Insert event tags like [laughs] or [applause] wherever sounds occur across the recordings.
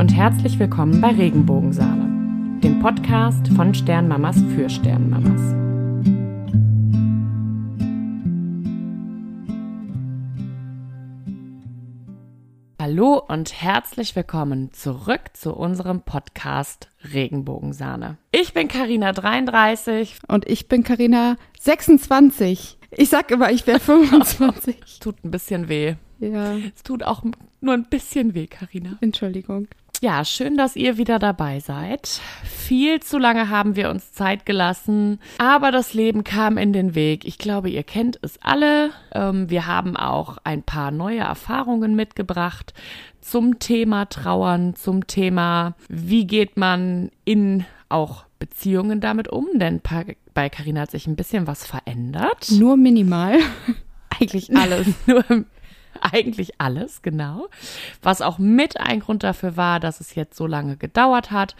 und herzlich willkommen bei Regenbogensahne, dem Podcast von Sternmamas für Sternmamas. Hallo und herzlich willkommen zurück zu unserem Podcast Regenbogensahne. Ich bin Karina 33 und ich bin Karina 26. Ich sag immer, ich wäre 25. [laughs] Tut ein bisschen weh. Ja. Es tut auch nur ein bisschen weh, Karina. Entschuldigung. Ja, schön, dass ihr wieder dabei seid. Viel zu lange haben wir uns Zeit gelassen, aber das Leben kam in den Weg. Ich glaube, ihr kennt es alle. Ähm, wir haben auch ein paar neue Erfahrungen mitgebracht zum Thema Trauern, zum Thema, wie geht man in auch Beziehungen damit um, denn bei Carina hat sich ein bisschen was verändert. Nur minimal. [laughs] Eigentlich alles. Nur [laughs] eigentlich alles, genau. Was auch mit ein Grund dafür war, dass es jetzt so lange gedauert hat,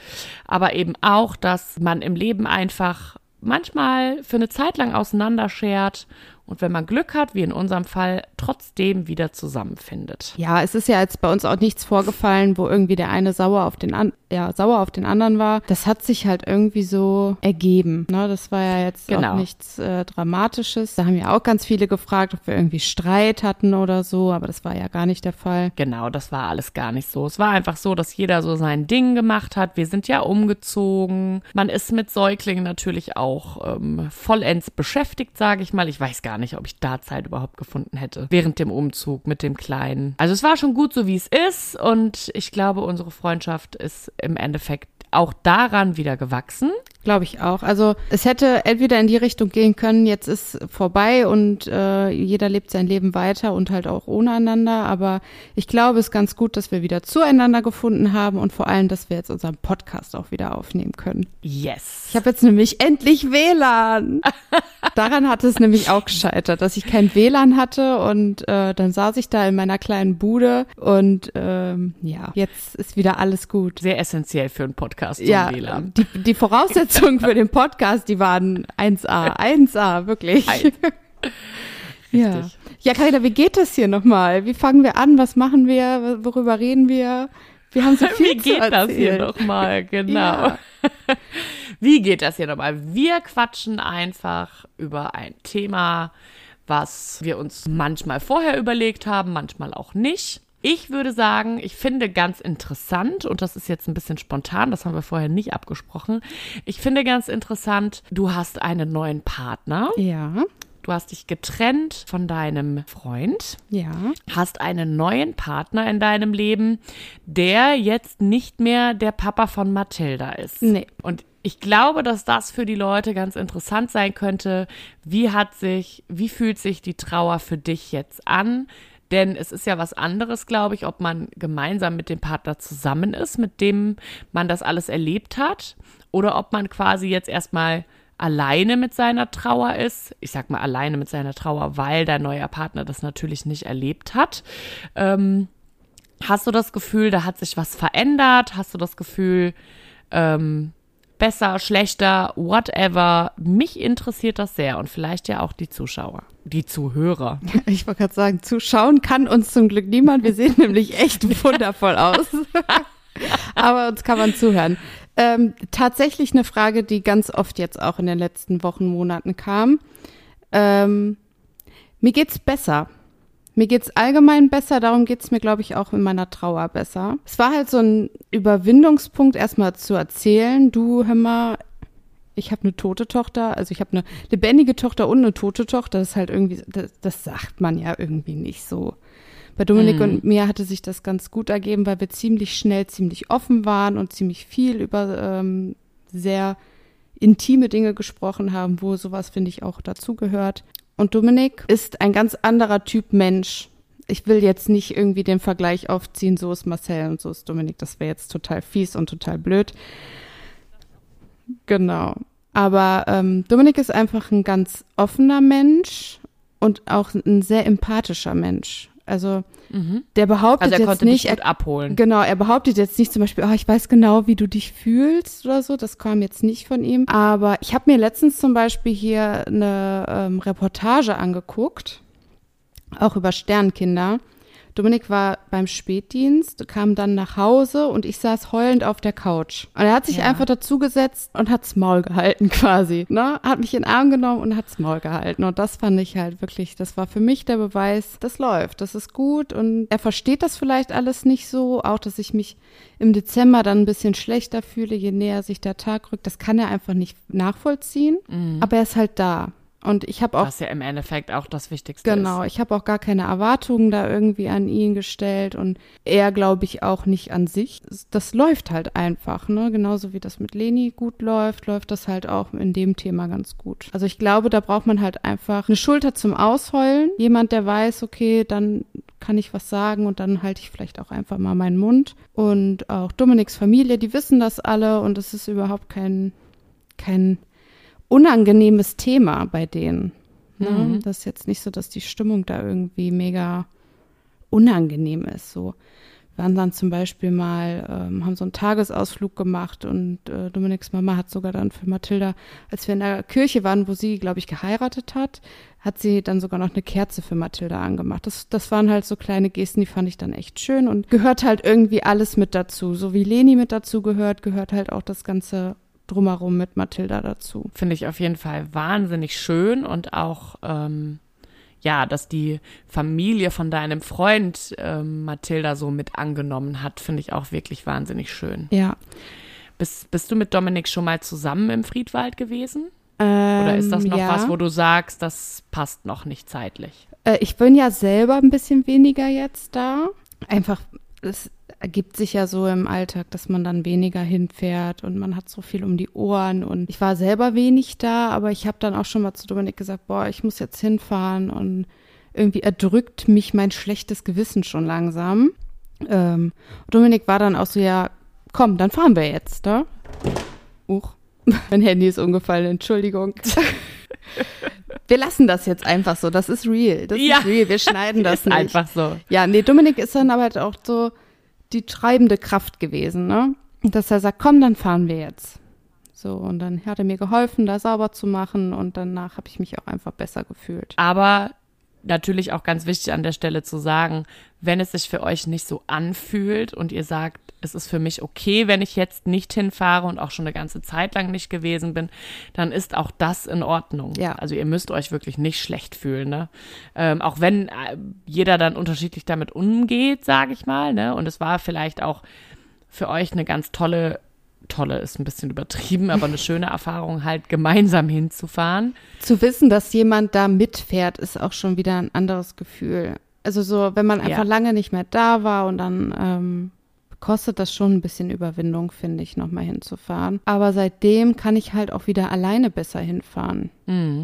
aber eben auch, dass man im Leben einfach manchmal für eine Zeit lang auseinanderschert und wenn man Glück hat, wie in unserem Fall, trotzdem wieder zusammenfindet. Ja, es ist ja jetzt bei uns auch nichts vorgefallen, wo irgendwie der eine sauer auf den, an ja, sauer auf den anderen war. Das hat sich halt irgendwie so ergeben. Ne? Das war ja jetzt genau. auch nichts äh, Dramatisches. Da haben ja auch ganz viele gefragt, ob wir irgendwie Streit hatten oder so, aber das war ja gar nicht der Fall. Genau, das war alles gar nicht so. Es war einfach so, dass jeder so sein Ding gemacht hat. Wir sind ja umgezogen. Man ist mit Säuglingen natürlich auch ähm, vollends beschäftigt, sage ich mal. Ich weiß gar nicht nicht, ob ich da Zeit überhaupt gefunden hätte. Während dem Umzug mit dem Kleinen. Also es war schon gut so, wie es ist. Und ich glaube, unsere Freundschaft ist im Endeffekt auch daran wieder gewachsen. Glaube ich auch. Also es hätte entweder in die Richtung gehen können, jetzt ist vorbei und äh, jeder lebt sein Leben weiter und halt auch ohne einander. Aber ich glaube, es ist ganz gut, dass wir wieder zueinander gefunden haben und vor allem, dass wir jetzt unseren Podcast auch wieder aufnehmen können. Yes. Ich habe jetzt nämlich endlich WLAN. [laughs] Daran hat es nämlich auch gescheitert, dass ich kein WLAN hatte und äh, dann saß ich da in meiner kleinen Bude und ähm, ja, jetzt ist wieder alles gut. Sehr essentiell für einen Podcast. Ja, WLAN. Die, die Voraussetzungen Voraussetzungen für den Podcast, die waren 1A, 1A, wirklich. [laughs] ja. Ja, Karina, wie geht das hier nochmal? Wie fangen wir an? Was machen wir? Worüber reden wir? Wir haben so viel Wie geht das hier nochmal? [laughs] Genau. Ja. [laughs] Wie geht das hier nochmal? Wir quatschen einfach über ein Thema, was wir uns manchmal vorher überlegt haben, manchmal auch nicht. Ich würde sagen, ich finde ganz interessant, und das ist jetzt ein bisschen spontan, das haben wir vorher nicht abgesprochen. Ich finde ganz interessant, du hast einen neuen Partner. Ja. Du hast dich getrennt von deinem Freund. Ja. Hast einen neuen Partner in deinem Leben, der jetzt nicht mehr der Papa von Mathilda ist. Nee. Und ich glaube, dass das für die Leute ganz interessant sein könnte. Wie hat sich, wie fühlt sich die Trauer für dich jetzt an? Denn es ist ja was anderes, glaube ich, ob man gemeinsam mit dem Partner zusammen ist, mit dem man das alles erlebt hat, oder ob man quasi jetzt erstmal alleine mit seiner Trauer ist. Ich sag mal alleine mit seiner Trauer, weil dein neuer Partner das natürlich nicht erlebt hat. Ähm, hast du das Gefühl, da hat sich was verändert? Hast du das Gefühl, ähm, besser, schlechter, whatever. Mich interessiert das sehr und vielleicht ja auch die Zuschauer, die Zuhörer. [laughs] Ich wollte gerade sagen, zuschauen kann uns zum Glück niemand. Wir sehen [laughs] nämlich echt wundervoll aus. [laughs] Aber uns kann man zuhören. Ähm, tatsächlich eine Frage, die ganz oft jetzt auch in den letzten Wochen, Monaten kam. Ähm, mir geht's besser. Mir geht's allgemein besser, darum geht's mir, glaube ich, auch in meiner Trauer besser. Es war halt so ein Überwindungspunkt, erstmal zu erzählen, du, hör mal, ich habe eine tote Tochter, also ich habe eine lebendige Tochter und eine tote Tochter. Das ist halt irgendwie, das, das sagt man ja irgendwie nicht so. Bei Dominik mm. und mir hatte sich das ganz gut ergeben, weil wir ziemlich schnell, ziemlich offen waren und ziemlich viel über ähm, sehr intime Dinge gesprochen haben, wo sowas, finde ich, auch dazugehört. Und Dominik ist ein ganz anderer Typ Mensch. Ich will jetzt nicht irgendwie den Vergleich aufziehen, so ist Marcel und so ist Dominik. Das wäre jetzt total fies und total blöd. Genau. Aber ähm, Dominik ist einfach ein ganz offener Mensch und auch ein sehr empathischer Mensch. Also mhm. der behauptet also er jetzt nicht, er, abholen. Genau, er behauptet jetzt nicht zum Beispiel, oh, ich weiß genau, wie du dich fühlst oder so. Das kam jetzt nicht von ihm. Aber ich habe mir letztens zum Beispiel hier eine ähm, Reportage angeguckt, auch über Sternkinder, Dominik war beim Spätdienst, kam dann nach Hause und ich saß heulend auf der Couch. Und er hat sich Ja. einfach dazugesetzt und hat's Maul gehalten [laughs] quasi. Ne? Hat mich in den Arm genommen und hat's Maul gehalten. Und das fand ich halt wirklich, das war für mich der Beweis, das läuft, das ist gut. Und er versteht das vielleicht alles nicht so, auch dass ich mich im Dezember dann ein bisschen schlechter fühle, je näher sich der Tag rückt. Das kann er einfach nicht nachvollziehen. Aber er ist halt da. Und ich habe auch Was ja im Endeffekt auch das Wichtigste Genau, ist. ich habe auch gar keine Erwartungen da irgendwie an ihn gestellt und er glaube ich auch nicht an sich. Das läuft halt einfach, ne? Genauso wie das mit Leni gut läuft, läuft das halt auch in dem Thema ganz gut. Also ich glaube, da braucht man halt einfach eine Schulter zum Ausheulen. Jemand, der weiß, okay, dann kann ich was sagen und dann halte ich vielleicht auch einfach mal meinen Mund. Und auch Dominiks Familie, die wissen das alle und es ist überhaupt kein, kein unangenehmes Thema bei denen. Ne? Mhm. Das ist jetzt nicht so, dass die Stimmung da irgendwie mega unangenehm ist. So Wir waren dann zum Beispiel mal, ähm, haben so einen Tagesausflug gemacht und äh, Dominiks Mama hat sogar dann für Mathilda, als wir in der Kirche waren, wo sie, glaube ich, geheiratet hat, hat sie dann sogar noch eine Kerze für Mathilda angemacht. Das, das waren halt so kleine Gesten, die fand ich dann echt schön und gehört halt irgendwie alles mit dazu. So wie Leni mit dazu gehört, gehört halt auch das ganze drumherum mit Mathilda dazu. Finde ich auf jeden Fall wahnsinnig schön und auch, ähm, ja, dass die Familie von deinem Freund ähm, Mathilda so mit angenommen hat, finde ich auch wirklich wahnsinnig schön. Ja. Bist, bist du mit Dominik schon mal zusammen im Friedwald gewesen? Ähm, Oder ist das noch ja. was, wo du sagst, das passt noch nicht zeitlich? Äh, ich bin ja selber ein bisschen weniger jetzt da. Einfach, es ergibt sich ja so im Alltag, dass man dann weniger hinfährt und man hat so viel um die Ohren. Und ich war selber wenig da, aber ich habe dann auch schon mal zu Dominik gesagt, boah, ich muss jetzt hinfahren und irgendwie erdrückt mich mein schlechtes Gewissen schon langsam. Ähm, Dominik war dann auch so, ja, komm, dann fahren wir jetzt, ne? Uch, [laughs] mein Handy ist umgefallen, Entschuldigung. [laughs] Wir lassen das jetzt einfach so. Das ist real. Das Ja. ist real. Wir schneiden das [laughs] nicht. einfach so. Ja, nee, Dominik ist dann aber halt auch so die treibende Kraft gewesen, ne? Dass er sagt, komm, dann fahren wir jetzt. So, und dann hat er mir geholfen, da sauber zu machen und danach habe ich mich auch einfach besser gefühlt. Aber natürlich auch ganz wichtig an der Stelle zu sagen, wenn es sich für euch nicht so anfühlt und ihr sagt, es ist für mich okay, wenn ich jetzt nicht hinfahre und auch schon eine ganze Zeit lang nicht gewesen bin, dann ist auch das in Ordnung. Ja. Also ihr müsst euch wirklich nicht schlecht fühlen, ne? Ähm, auch wenn äh, jeder dann unterschiedlich damit umgeht, sage ich mal, ne? Und es war vielleicht auch für euch eine ganz tolle, tolle ist ein bisschen übertrieben, aber eine schöne [laughs] Erfahrung, halt gemeinsam hinzufahren. Zu wissen, dass jemand da mitfährt, ist auch schon wieder ein anderes Gefühl. Also so, wenn man einfach Ja. lange nicht mehr da war und dann ähm, kostet das schon ein bisschen Überwindung, finde ich, nochmal hinzufahren. Aber seitdem kann ich halt auch wieder alleine besser hinfahren.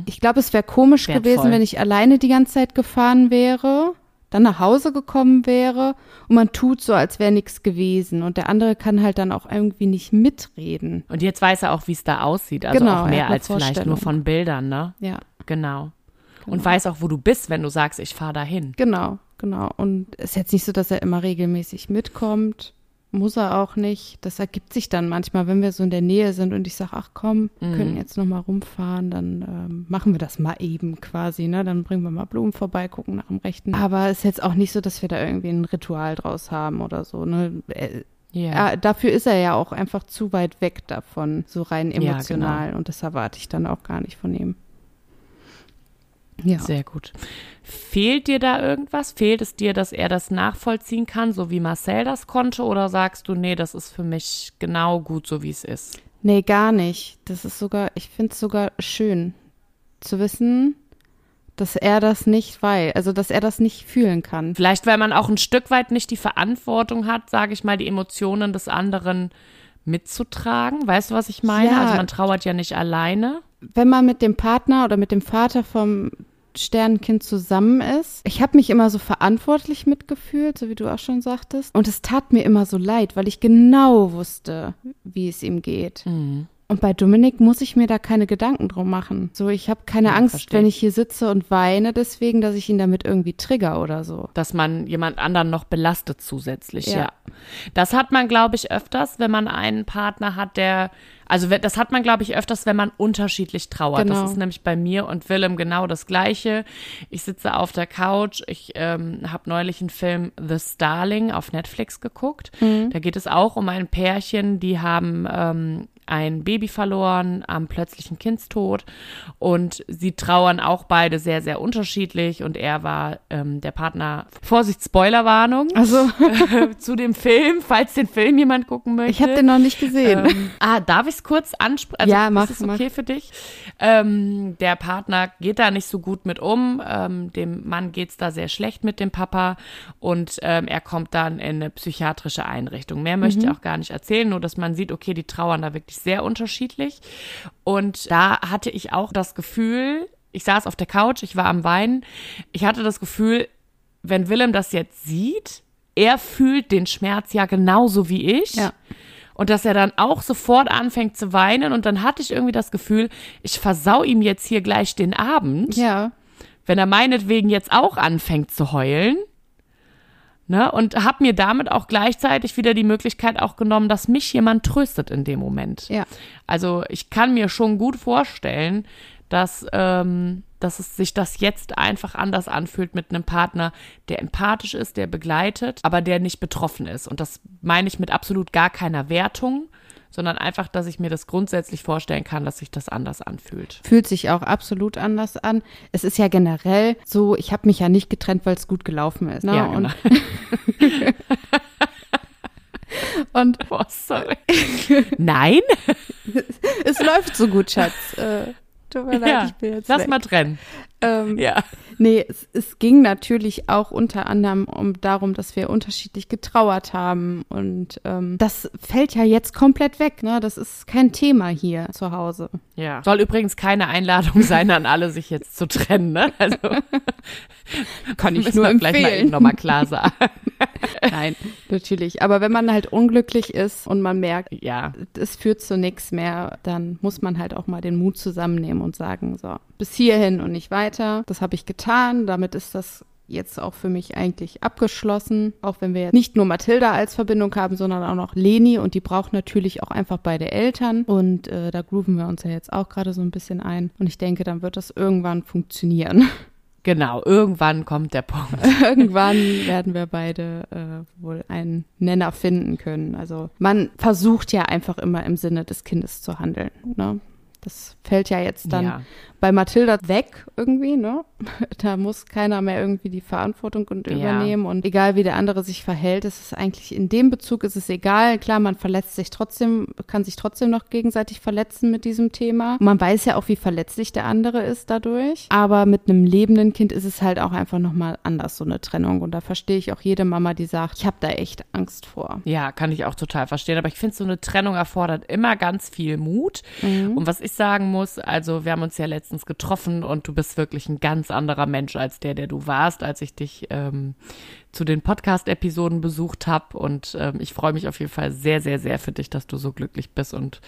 Ich glaube, es wäre komisch Wertvoll. gewesen, wenn ich alleine die ganze Zeit gefahren wäre, dann nach Hause gekommen wäre und man tut so, als wäre nichts gewesen. Und der andere kann halt dann auch irgendwie nicht mitreden. Und jetzt weiß er auch, wie es da aussieht. Also Genau, auch mehr als vielleicht nur von Bildern, ne? Ja, Genau. Und weiß auch, wo du bist, wenn du sagst, ich fahre dahin. genau, genau. Und es ist jetzt nicht so, dass er immer regelmäßig mitkommt. Muss er auch nicht. Das ergibt sich dann manchmal, wenn wir so in der Nähe sind und ich sage, ach komm, wir können jetzt noch mal rumfahren, dann ähm, machen wir das mal eben quasi, ne? Dann bringen wir mal Blumen vorbei, gucken nach dem Rechten. Aber es ist jetzt auch nicht so, dass wir da irgendwie ein Ritual draus haben oder so, ne? Äh, Ja. Ja, dafür ist er ja auch einfach zu weit weg davon, so rein Ja, genau. emotional. Und das erwarte ich dann auch gar nicht von ihm. Ja. Sehr gut. Fehlt dir da irgendwas? Fehlt es dir, dass er das nachvollziehen kann, so wie Marcel das konnte? Oder sagst du, nee, das ist für mich genau gut, so wie es ist? Nee, gar nicht. Das ist sogar, ich finde es sogar schön zu wissen, dass er das nicht weiß, also dass er das nicht fühlen kann. Vielleicht, weil man auch ein Stück weit nicht die Verantwortung hat, sage ich mal, die Emotionen des anderen mitzutragen. Weißt du, was ich meine? Ja. Also man trauert ja nicht alleine. Wenn man mit dem Partner oder mit dem Vater vom Sternenkind zusammen ist. Ich habe mich immer so verantwortlich mitgefühlt, so wie du auch schon sagtest. Und es tat mir immer so leid, weil ich genau wusste, wie es ihm geht. Und bei Dominik muss ich mir da keine Gedanken drum machen. So, ich habe keine Ja, Angst, versteh wenn ich. hier sitze und weine deswegen, dass ich ihn damit irgendwie trigger oder so. dass man jemand anderen noch belastet zusätzlich, ja. Ja. Das hat man, glaube ich, öfters, wenn man einen Partner hat, der, also das hat man, glaube ich, öfters, wenn man unterschiedlich trauert. Genau. Das ist nämlich bei mir und Willem genau das Gleiche. Ich sitze auf der Couch, ich ähm, habe neulich einen Film The Starling auf Netflix geguckt. Da geht es auch um ein Pärchen, die haben ähm, ein Baby verloren am plötzlichen Kindstod und sie trauern auch beide sehr, sehr unterschiedlich und er war ähm, der Partner, Vorsicht, Spoilerwarnung Also, [laughs] zu dem Film, falls den Film jemand gucken möchte. ich habe den noch nicht gesehen. Ähm, ah, darf ich es kurz ansprechen? Also, Ja, mach, Ist es okay für dich? Ähm, der Partner geht da nicht so gut mit um. Ähm, dem Mann geht's da sehr schlecht mit dem Papa und ähm, er kommt dann in eine psychiatrische Einrichtung. Mehr möchte ich auch gar nicht erzählen, nur dass man sieht, okay, die trauern da wirklich sehr unterschiedlich. Und da hatte ich auch das Gefühl, ich saß auf der Couch, ich war am Weinen, ich hatte das Gefühl, wenn Willem das jetzt sieht, er fühlt den Schmerz ja genauso wie ich. Ja. Und dass er dann auch sofort anfängt zu weinen. Und dann hatte ich irgendwie das Gefühl, ich versau ihm jetzt hier gleich den Abend, Ja. wenn er meinetwegen jetzt auch anfängt zu heulen. Ne? Und habe mir damit auch gleichzeitig wieder die Möglichkeit auch genommen, dass mich jemand tröstet in dem Moment. Ja. Also ich kann mir schon gut vorstellen, dass, ähm, dass es sich das jetzt einfach anders anfühlt mit einem Partner, der empathisch ist, der begleitet, aber der nicht betroffen ist. Und das meine ich mit absolut gar keiner Wertung, sondern einfach, dass ich mir das grundsätzlich vorstellen kann, dass sich das anders anfühlt. Fühlt sich auch absolut anders an. Es ist ja generell so, ich habe mich ja nicht getrennt, weil es gut gelaufen ist. Ne? Ja, genau. und, [laughs] und Boah, sorry. Nein? [laughs] es läuft so gut, Schatz. Äh, tut mir leid, Ja, ich bin jetzt lass weg. mal trennen. Ähm, Ja. Nee, es, es ging natürlich auch unter anderem um darum, dass wir unterschiedlich getrauert haben. Und ähm, das fällt ja jetzt komplett weg. Ne? Das ist kein Thema hier zu Hause. Ja. Soll übrigens keine Einladung sein an alle, sich jetzt zu trennen, ne? Also [laughs] Kann ich nur vielleicht mal eben nochmal klar sagen. [laughs] Nein, natürlich. Aber wenn man halt unglücklich ist und man merkt, Ja. es führt zu nichts mehr, dann muss man halt auch mal den Mut zusammennehmen und sagen, so, bis hierhin und nicht weiter. Das habe ich getan. Damit ist das jetzt auch für mich eigentlich abgeschlossen. Auch wenn wir jetzt nicht nur Mathilda als Verbindung haben, sondern auch noch Leni und die braucht natürlich auch einfach beide Eltern. Und äh, da grooven wir uns ja jetzt auch gerade so ein bisschen ein. Und ich denke, dann wird das irgendwann funktionieren. [laughs] Genau, irgendwann kommt der Punkt. [laughs] irgendwann werden wir beide äh, wohl einen Nenner finden können. Also man versucht ja einfach immer im Sinne des Kindes zu handeln. Ne? Das fällt ja jetzt dann Ja. bei Mathilda weg irgendwie, ne? [laughs] Da muss keiner mehr irgendwie die Verantwortung und Ja. übernehmen und egal wie der andere sich verhält, ist es eigentlich in dem Bezug ist es egal. Klar, man verletzt sich trotzdem, kann sich trotzdem noch gegenseitig verletzen mit diesem Thema. Man weiß ja auch, wie verletzlich der andere ist dadurch. Aber mit einem lebenden Kind ist es halt auch einfach nochmal anders, so eine Trennung. Und da verstehe ich auch jede Mama, die sagt, ich habe da echt Angst vor. Ja, kann ich auch total verstehen. Aber ich finde, so eine Trennung erfordert immer ganz viel Mut. Und was ich sagen muss, also wir haben uns ja letztens getroffen und du bist wirklich ein ganz anderer Mensch als der, der du warst, als ich dich ähm, zu den Podcast-Episoden besucht habe. Und ähm, ich freue mich auf jeden Fall sehr, sehr, sehr für dich, dass du so glücklich bist und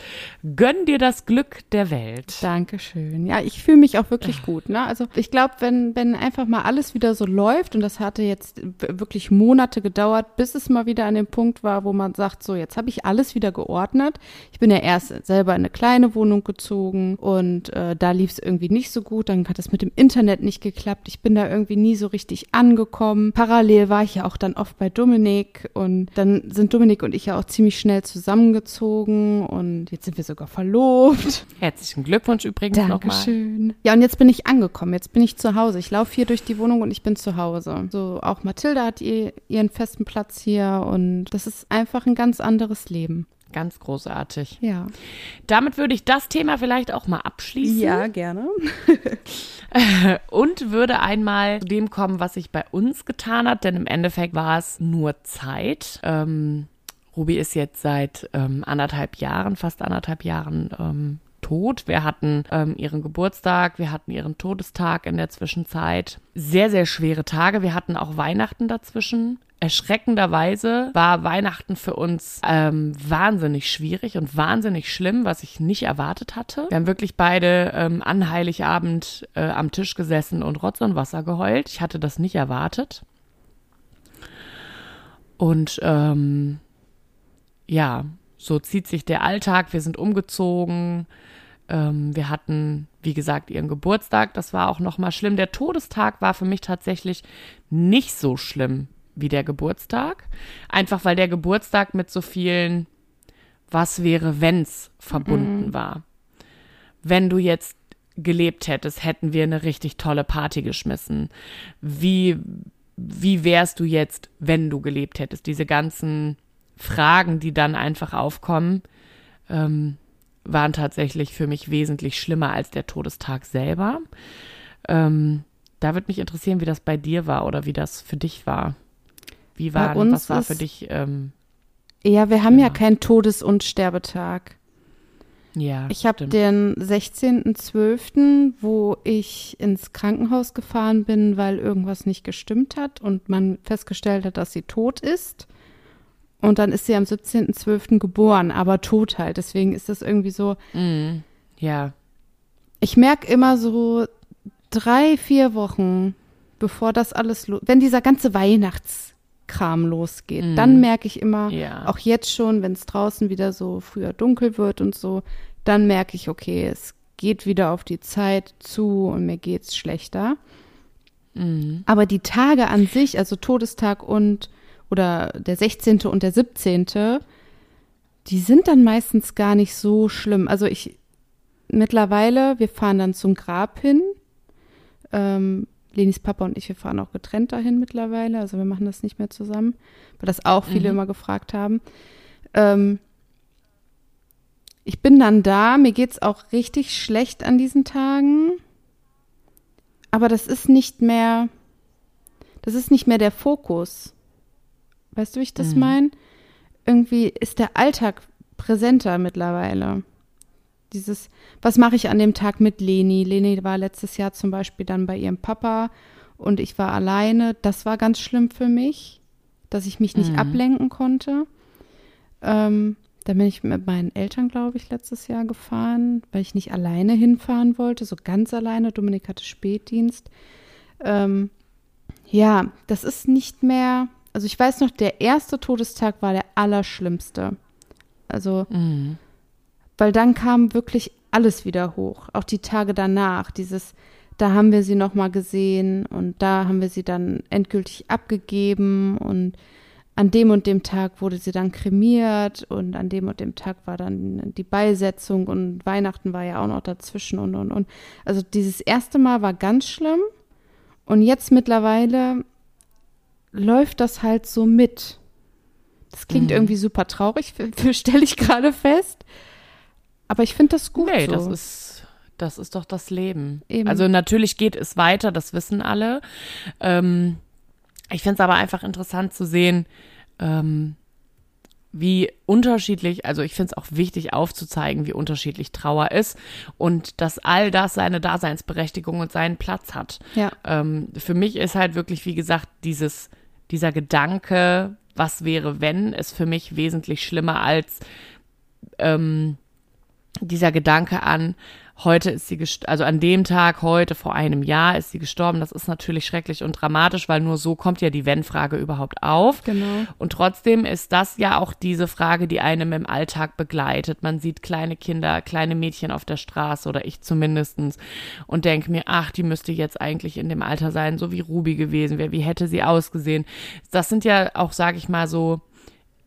gönn dir das Glück der Welt. Dankeschön. Ja, ich fühle mich auch wirklich gut. Ne? Also ich glaube, wenn, wenn einfach mal alles wieder so läuft, und das hatte jetzt wirklich Monate gedauert, bis es mal wieder an dem Punkt war, wo man sagt, so, jetzt habe ich alles wieder geordnet. Ich bin ja erst selber in eine kleine Wohnung gezogen und äh, da lief es irgendwie nicht so gut. Dann hat es mit dem Internet nicht geklappt. Ich bin da irgendwie nie so richtig angekommen. Parallel war ich ja auch dann oft bei Dominik und dann sind Dominik und ich ja auch ziemlich schnell zusammengezogen und jetzt sind wir sogar verlobt. Herzlichen Glückwunsch übrigens nochmal. Dankeschön. Ja, und jetzt bin ich angekommen. Jetzt bin ich zu Hause. Ich laufe hier durch die Wohnung und ich bin zu Hause. So, auch Mathilda hat ihr, ihren festen Platz hier und das ist einfach ein ganz anderes Leben. Ganz großartig. Ja. Damit würde ich das Thema vielleicht auch mal abschließen. gerne. [laughs] und würde einmal zu dem kommen, was sich bei uns getan hat, denn im Endeffekt war es nur Zeit. Ähm, Ruby ist jetzt seit ähm, anderthalb Jahren, fast anderthalb Jahren ähm, tot. Wir hatten ähm, ihren Geburtstag, wir hatten ihren Todestag in der Zwischenzeit. Sehr, sehr schwere Tage. Wir hatten auch Weihnachten dazwischen. Erschreckenderweise war Weihnachten für uns ähm, wahnsinnig schwierig und wahnsinnig schlimm, was ich nicht erwartet hatte. Wir haben wirklich beide ähm, an Heiligabend äh, am Tisch gesessen und Rotz und Wasser geheult. Ich hatte das nicht erwartet. Und ähm, ja, so zieht sich der Alltag. Wir sind umgezogen. Ähm, wir hatten, wie gesagt, ihren Geburtstag. Das war auch noch mal schlimm. Der Todestag war für mich tatsächlich nicht so schlimm wie der Geburtstag. Einfach weil der Geburtstag mit so vielen Was wäre, wenn's verbunden mhm. war. Wenn du jetzt gelebt hättest, hätten wir eine richtig tolle Party geschmissen. Wie, wie wärst du jetzt, wenn du gelebt hättest? Diese ganzen Fragen, die dann einfach aufkommen, ähm, waren tatsächlich für mich wesentlich schlimmer als der Todestag selber. Ähm, da würde mich interessieren, wie das bei dir war oder wie das für dich war. Wie war, was war für dich? Ähm, ja, wir haben ja, ja keinen Todes- und Sterbetag. Ja. Ich habe den 16.12., wo ich ins Krankenhaus gefahren bin, weil irgendwas nicht gestimmt hat und man festgestellt hat, dass sie tot ist. Und dann ist sie am 17.12. geboren, aber tot halt. Deswegen ist das irgendwie so. Mm, ja. Ich merke immer so drei, vier Wochen, bevor das alles, wenn dieser ganze Weihnachts Kram losgeht. Mm. Dann merke ich immer, ja. auch jetzt schon, wenn es draußen wieder so früher dunkel wird und so, dann merke ich, okay, es geht wieder auf die Zeit zu und mir geht es schlechter. Mm. Aber die Tage an sich, also Todestag und oder der 16. und der 17., die sind dann meistens gar nicht so schlimm. Also ich mittlerweile, wir fahren dann zum Grab hin. Ähm, Lenis Papa und ich, wir fahren auch getrennt dahin mittlerweile. Also wir machen das nicht mehr zusammen, weil das auch viele mhm. immer gefragt haben. Ähm, ich bin dann da, mir geht es auch richtig schlecht an diesen Tagen. Aber das ist nicht mehr, das ist nicht mehr der Fokus. Weißt du, wie ich das mhm. meine? Irgendwie ist der Alltag präsenter mittlerweile. Dieses, was mache ich an dem Tag mit Leni? Leni war letztes Jahr zum Beispiel dann bei ihrem Papa und ich war alleine. Das war ganz schlimm für mich, dass ich mich nicht mhm. ablenken konnte. Ähm, da bin ich mit meinen Eltern, glaube ich, letztes Jahr gefahren, weil ich nicht alleine hinfahren wollte, so ganz alleine. Dominik hatte Spätdienst. Ähm, ja, das ist nicht mehr. Also ich weiß noch, der erste Todestag war der allerschlimmste. Also mhm weil dann kam wirklich alles wieder hoch, auch die Tage danach, dieses da haben wir sie noch mal gesehen und da haben wir sie dann endgültig abgegeben und an dem und dem Tag wurde sie dann kremiert und an dem und dem Tag war dann die Beisetzung und Weihnachten war ja auch noch dazwischen und und und. Also dieses erste Mal war ganz schlimm und jetzt mittlerweile läuft das halt so mit. Das klingt mhm. irgendwie super traurig, [laughs] stelle ich gerade fest. Aber ich finde das gut. Nee, so. das ist, das ist doch das Leben. Eben. Also natürlich geht es weiter, das wissen alle. Ähm, ich finde es aber einfach interessant zu sehen, ähm, wie unterschiedlich, also ich finde es auch wichtig aufzuzeigen, wie unterschiedlich Trauer ist und dass all das seine Daseinsberechtigung und seinen Platz hat. Ja. Ähm, für mich ist halt wirklich, wie gesagt, dieses, dieser Gedanke, was wäre, wenn, ist für mich wesentlich schlimmer als ähm, dieser Gedanke an, heute ist sie, also an dem Tag, heute vor einem Jahr ist sie gestorben. Das ist natürlich schrecklich und dramatisch, weil nur so kommt ja die Wenn-Frage überhaupt auf. Genau. Und trotzdem ist das ja auch diese Frage, die einem im Alltag begleitet. Man sieht kleine Kinder, kleine Mädchen auf der Straße oder ich zumindestens und denke mir, ach, die müsste jetzt eigentlich in dem Alter sein, so wie Ruby gewesen wäre. Wie hätte sie ausgesehen? Das sind ja auch, sage ich mal, so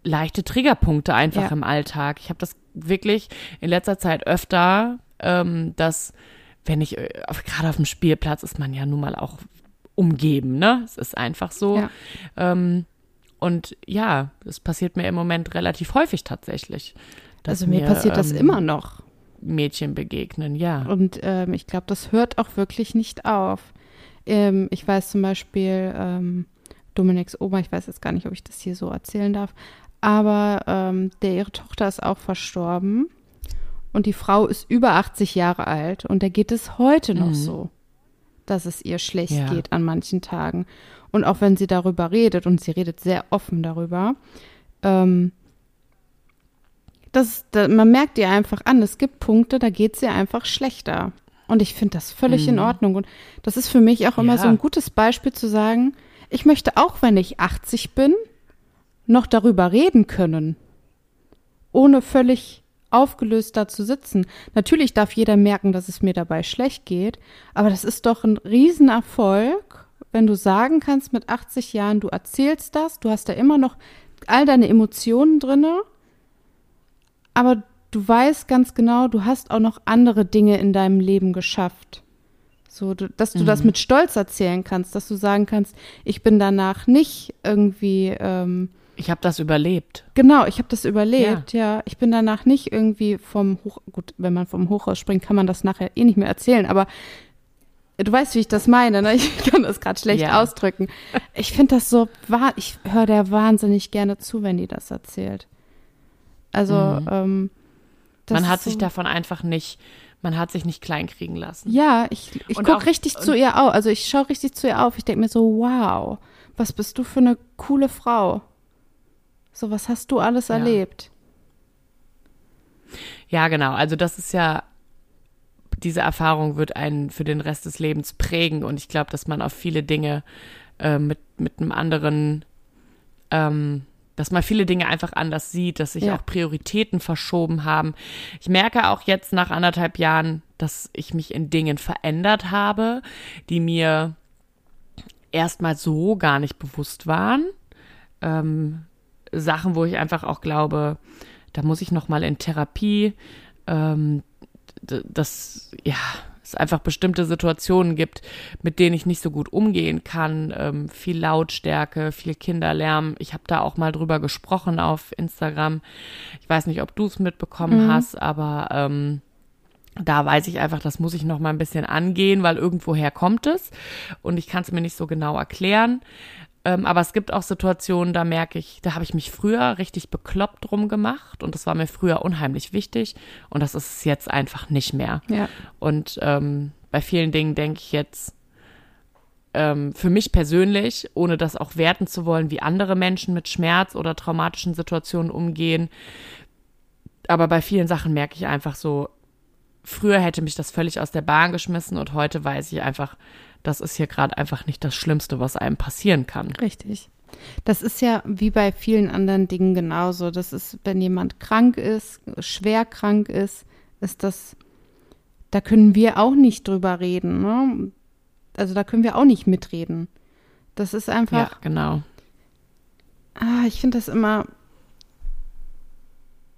leichte Triggerpunkte einfach ja. im Alltag. Ich habe das wirklich in letzter Zeit öfter, ähm, dass wenn ich, äh, gerade auf dem Spielplatz ist man ja nun mal auch umgeben, ne? Es ist einfach so. Ja. Ähm, und ja, es passiert mir im Moment relativ häufig tatsächlich. also mir, mir passiert ähm, das immer noch. Mädchen begegnen, ja. Und ähm, ich glaube, das hört auch wirklich nicht auf. Ähm, ich weiß zum Beispiel, ähm, Dominiks Oma, ich weiß jetzt gar nicht, ob ich das hier so erzählen darf, aber ähm, der, ihre Tochter ist auch verstorben und die Frau ist über 80 Jahre alt und da geht es heute noch mhm. so. dass es ihr schlecht Ja. geht an manchen Tagen. Und auch wenn sie darüber redet, und sie redet sehr offen darüber, ähm, das, da, man merkt ihr einfach an, es gibt Punkte, da geht es ihr einfach schlechter. Und ich finde das völlig in Mhm. Ordnung. Und das ist für mich auch immer Ja. so ein gutes Beispiel zu sagen, ich möchte auch, wenn ich 80 bin, noch darüber reden können. Ohne völlig aufgelöst da zu sitzen. Natürlich darf jeder merken, dass es mir dabei schlecht geht, aber das ist doch ein Riesenerfolg, wenn du sagen kannst mit 80 Jahren, du erzählst das, du hast da immer noch all deine Emotionen drinne, aber du weißt ganz genau, du hast auch noch andere Dinge in deinem Leben geschafft. So, dass du das mit Stolz erzählen kannst, dass du sagen kannst, ich bin danach nicht irgendwie, ähm, Ich habe das überlebt. genau, ich habe das überlebt, ja. Ich bin danach nicht irgendwie vom Hoch, gut, wenn man vom Hochhaus springt, kann man das nachher eh nicht mehr erzählen, aber du weißt, wie ich das meine, ne? Ich [laughs] kann das gerade schlecht Ja. ausdrücken. Ich finde das so, wahr, ich höre der wahnsinnig gerne zu, wenn die das erzählt. Also, Mhm. ähm, man hat ist sich so, davon einfach nicht, man hat sich nicht kleinkriegen lassen. Ja, ich, ich gucke richtig zu ihr auf. Also ich schaue richtig zu ihr auf. Ich denke mir so, wow, was bist du für eine coole Frau. So, was hast du alles Ja. erlebt? Ja, genau. Also das ist ja, diese Erfahrung wird einen für den Rest des Lebens prägen und ich glaube, dass man auf viele Dinge äh, mit, mit einem anderen, ähm, dass man viele Dinge einfach anders sieht, dass sich Ja. auch Prioritäten verschoben haben. Ich merke auch jetzt nach anderthalb Jahren, dass ich mich in Dingen verändert habe, die mir erstmal so gar nicht bewusst waren. Ähm, Sachen, wo ich einfach auch glaube, da muss ich noch mal in Therapie, ähm, d- dass ja es einfach bestimmte Situationen gibt, mit denen ich nicht so gut umgehen kann, ähm, viel Lautstärke, viel Kinderlärm. Ich habe da auch mal drüber gesprochen auf Instagram. Ich weiß nicht, ob du es mitbekommen Mhm. hast, aber ähm, da weiß ich einfach, das muss ich noch mal ein bisschen angehen, weil irgendwoher kommt es und ich kann es mir nicht so genau erklären. Ähm, aber es gibt auch Situationen, da merke ich, da habe ich mich früher richtig bekloppt drum gemacht und das war mir früher unheimlich wichtig und das ist es jetzt einfach nicht mehr. Ja. Und ähm, bei vielen Dingen denke ich jetzt, ähm, für mich persönlich, ohne das auch werten zu wollen, wie andere Menschen mit Schmerz oder traumatischen Situationen umgehen. Aber bei vielen Sachen merke ich einfach so, früher hätte mich das völlig aus der Bahn geschmissen und heute weiß ich einfach, das ist hier gerade einfach nicht das Schlimmste, was einem passieren kann. Richtig. Das ist ja wie bei vielen anderen Dingen genauso. Das ist, wenn jemand krank ist, schwer krank ist, ist das, da können wir auch nicht drüber reden. Ne? Also da können wir auch nicht mitreden. Das ist einfach, Ja, genau. ah, ich finde das immer,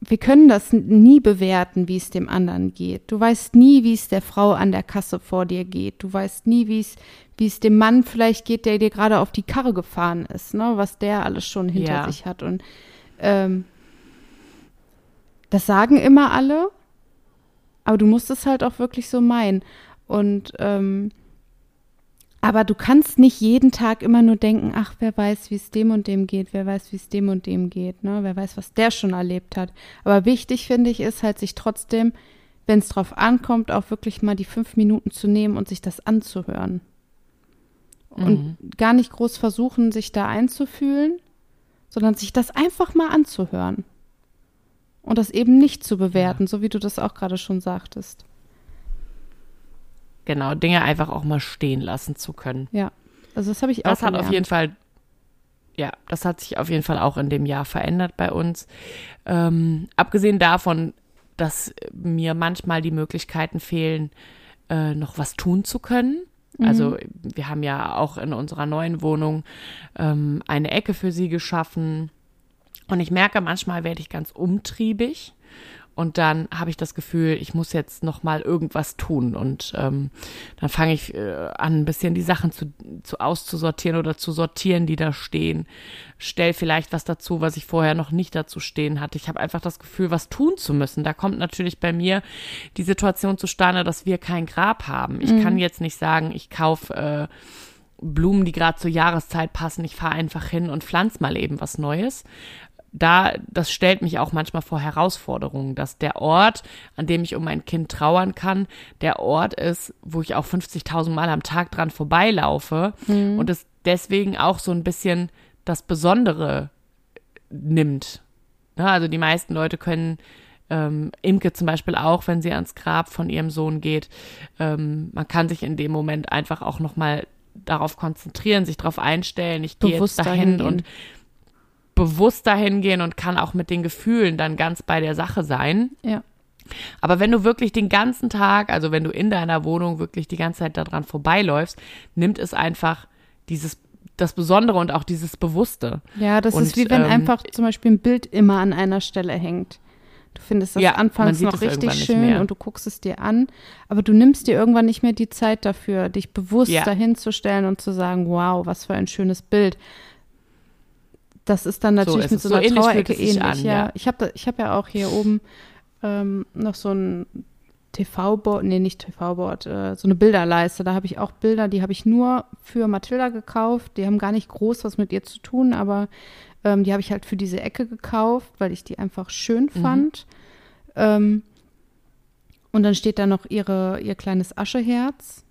wir können das nie bewerten, wie es dem anderen geht. Du weißt nie, wie es der Frau an der Kasse vor dir geht. Du weißt nie, wie es, wie es dem Mann vielleicht geht, der dir gerade auf die Karre gefahren ist, ne? was der alles schon hinter Ja. sich hat. Und ähm, das sagen immer alle, aber du musst es halt auch wirklich so meinen. Und ähm, aber du kannst nicht jeden Tag immer nur denken, ach, wer weiß, wie es dem und dem geht, wer weiß, wie es dem und dem geht, ne? Wer weiß, was der schon erlebt hat. Aber wichtig finde ich ist halt sich trotzdem, wenn es drauf ankommt, auch wirklich mal die fünf Minuten zu nehmen und sich das anzuhören. Und gar nicht groß versuchen, sich da einzufühlen, sondern sich das einfach mal anzuhören. Und das eben nicht zu bewerten, so wie du das auch gerade schon sagtest. Genau, Dinge einfach auch mal stehen lassen zu können. Ja. Also das habe ich auch Das hat gelernt. auf jeden Fall, ja, das hat sich auf jeden Fall auch in dem Jahr verändert bei uns. Ähm, abgesehen davon, dass mir manchmal die Möglichkeiten fehlen, äh, noch was tun zu können. Also wir haben ja auch in unserer neuen Wohnung ähm, eine Ecke für sie geschaffen. Und ich merke, manchmal werde ich ganz umtriebig. Und dann habe ich das Gefühl, ich muss jetzt noch mal irgendwas tun. Und ähm, dann fange ich äh, an, ein bisschen die Sachen zu, zu auszusortieren oder zu sortieren, die da stehen. Stell vielleicht was dazu, was ich vorher noch nicht dazu stehen hatte. Ich habe einfach das Gefühl, was tun zu müssen. Da kommt natürlich bei mir die Situation zustande, dass wir kein Grab haben. Ich kann jetzt nicht sagen, ich kaufe äh, Blumen, die gerade zur Jahreszeit passen. Ich fahre einfach hin und pflanze mal eben was Neues da, das stellt mich auch manchmal vor Herausforderungen, dass der Ort, an dem ich um mein Kind trauern kann, der Ort ist, wo ich auch 50.000 Mal am Tag dran vorbeilaufe mhm. und es deswegen auch so ein bisschen das Besondere nimmt. Ja, also die meisten Leute können ähm, Imke zum Beispiel auch, wenn sie ans Grab von ihrem Sohn geht, ähm, man kann sich in dem Moment einfach auch nochmal darauf konzentrieren, sich darauf einstellen. Ich gehe jetzt dahin und bewusst dahin gehen und kann auch mit den Gefühlen dann ganz bei der Sache sein. Ja. Aber wenn du wirklich den ganzen Tag, also wenn du in deiner Wohnung wirklich die ganze Zeit daran vorbeiläufst, nimmt es einfach dieses das Besondere und auch dieses Bewusste. Ja, das und, ist wie wenn ähm, einfach zum Beispiel ein Bild immer an einer Stelle hängt. Du findest das ja, anfangs noch richtig schön und du guckst es dir an, aber du nimmst dir irgendwann nicht mehr die Zeit dafür, dich bewusst ja. dahinzustellen und zu sagen, wow, was für ein schönes Bild. Das ist dann natürlich so mit so, so einer ähnlich Trauerecke ähnlich. An, ja. ja. Ich habe ich hab ja auch hier oben ähm, noch so ein TV-Board, nee, nicht TV-Board, äh, so eine Bilderleiste. Da habe ich auch Bilder, die habe ich nur für Mathilda gekauft. Die haben gar nicht groß was mit ihr zu tun, aber ähm, die habe ich halt für diese Ecke gekauft, weil ich die einfach schön mhm. fand. Mhm. Ähm, und dann steht da noch ihre, ihr kleines Ascheherz